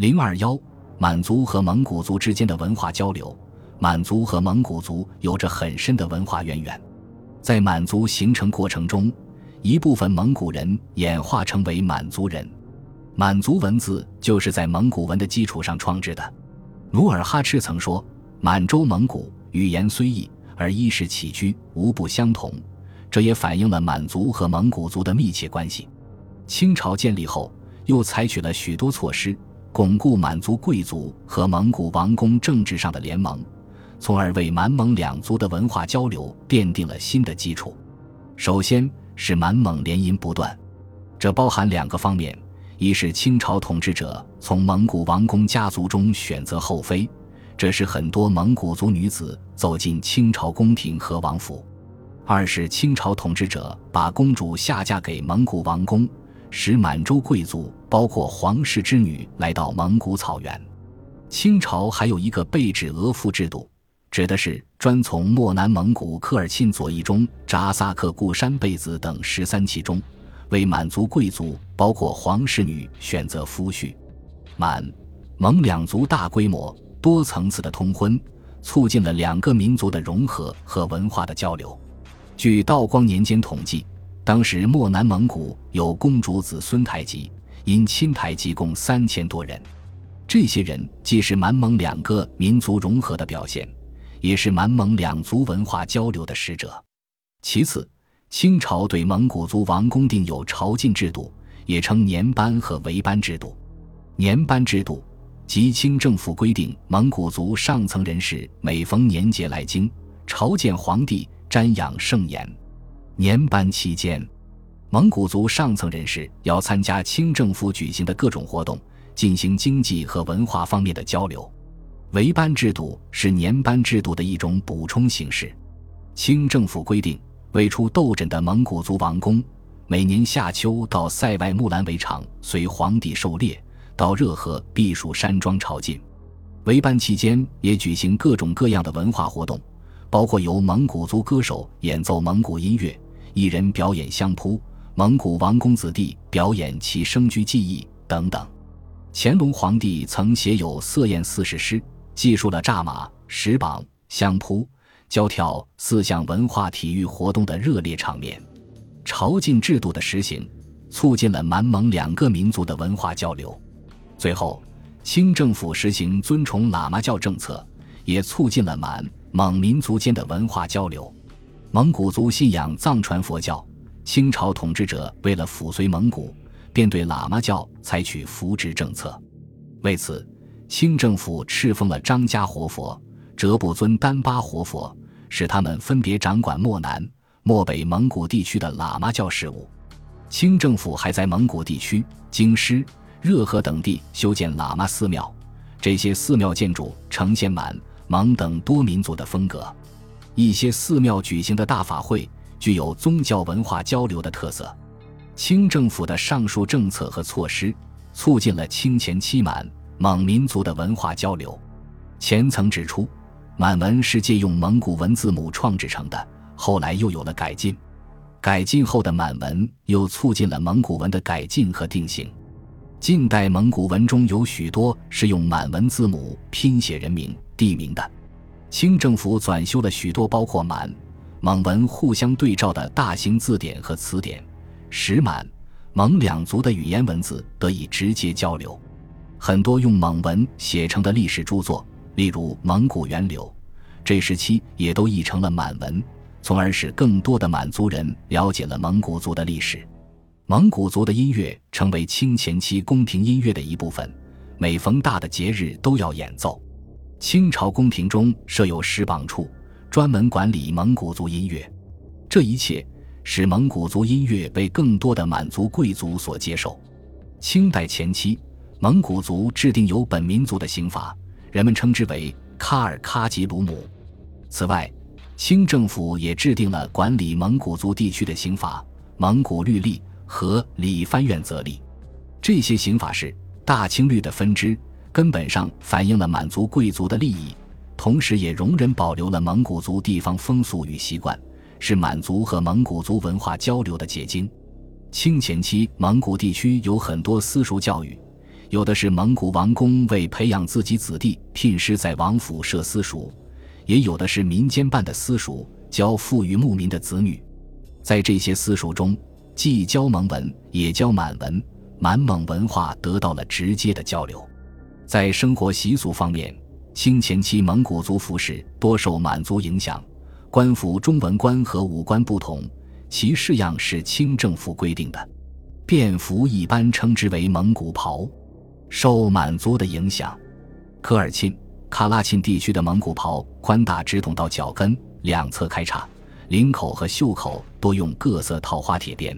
零二幺，满族和蒙古族之间的文化交流。满族和蒙古族有着很深的文化渊源，在满族形成过程中，一部分蒙古人演化成为满族人。满族文字就是在蒙古文的基础上创制的。努尔哈赤曾说：“满洲蒙古语言虽异，而衣食起居无不相同。”这也反映了满族和蒙古族的密切关系。清朝建立后，又采取了许多措施，巩固满族贵族和蒙古王公政治上的联盟，从而为满蒙两族的文化交流奠定了新的基础。首先是满蒙联姻不断，这包含两个方面：一是清朝统治者从蒙古王公家族中选择后妃，这是很多蒙古族女子走进清朝宫廷和王府。二是清朝统治者把公主下嫁给蒙古王公，使满洲贵族，包括皇室之女来到蒙古草原。清朝还有一个贝指额驸制度，指的是专从漠南蒙古科尔沁左翼中扎萨克固山贝子等十三旗中，为满族贵族，包括皇室女选择夫婿。满蒙两族大规模、多层次的通婚，促进了两个民族的融合和文化的交流。据道光年间统计，当时漠南蒙古有公主子孙台籍，因亲台籍共三千多人。这些人既是满蒙两个民族融合的表现，也是满蒙两族文化交流的使者。其次，清朝对蒙古族王公定有朝觐制度，也称年班和围班制度。年班制度即清政府规定，蒙古族上层人士每逢年节来京朝见皇帝。瞻仰圣颜，年班期间，蒙古族上层人士要参加清政府举行的各种活动，进行经济和文化方面的交流。围班制度是年班制度的一种补充形式。清政府规定，未出斗枕的蒙古族王公，每年夏秋到塞外木兰围场随皇帝狩猎，到热河避暑山庄朝觐。围班期间也举行各种各样的文化活动。包括由蒙古族歌手演奏蒙古音乐，一人表演相扑，蒙古王公子弟表演其生居技艺等等。乾隆皇帝曾写有《色宴四十诗》，记述了扎马、石榜、相扑、交跳四项文化体育活动的热烈场面。朝觐制度的实行，促进了满蒙两个民族的文化交流。最后，清政府实行尊崇喇嘛教政策，也促进了满。蒙民族间的文化交流，蒙古族信仰藏传佛教。清朝统治者为了抚绥蒙古，便对喇嘛教采取扶植政策。为此，清政府敕封了张家活佛、哲布尊丹巴活佛，使他们分别掌管漠南、漠北蒙古地区的喇嘛教事务。清政府还在蒙古地区、京师、热河等地修建喇嘛寺庙，这些寺庙建筑呈现满。蒙等多民族的风格，一些寺庙举行的大法会具有宗教文化交流的特色。清政府的上述政策和措施，促进了清前期满蒙民族的文化交流。前曾指出，满文是借用蒙古文字母创制成的，后来又有了改进。改进后的满文又促进了蒙古文的改进和定型。近代蒙古文中有许多是用满文字母拼写人名。地名的，清政府转修了许多包括满、蒙文互相对照的大型字典和词典，使满、蒙两族的语言文字得以直接交流。很多用蒙文写成的历史著作，例如《蒙古源流》，这时期也都译成了满文，从而使更多的满族人了解了蒙古族的历史。蒙古族的音乐成为清前期宫廷音乐的一部分，每逢大的节日都要演奏。清朝宫廷中设有石榜处，专门管理蒙古族音乐。这一切使蒙古族音乐被更多的满族贵族所接受。清代前期，蒙古族制定有本民族的刑法，人们称之为喀尔喀吉鲁姆。此外，清政府也制定了管理蒙古族地区的刑法《蒙古律例》和《理藩院则例》，这些刑法是大清律的分支。根本上反映了满族贵族的利益，同时也容忍保留了蒙古族地方风俗与习惯，是满族和蒙古族文化交流的结晶。清前期，蒙古地区有很多私塾教育，有的是蒙古王公为培养自己子弟聘师在王府设私塾，也有的是民间办的私塾，教富裕牧民的子女。在这些私塾中，既教蒙文，也教满文，满蒙文化得到了直接的交流。在生活习俗方面，清前期蒙古族服饰多受满族影响，官服中文官和武官不同，其式样是清政府规定的。便服一般称之为蒙古袍。受满族的影响，科尔沁、喀拉沁地区的蒙古袍宽大直筒到脚跟，两侧开叉，领口和袖口多用各色套花铁边。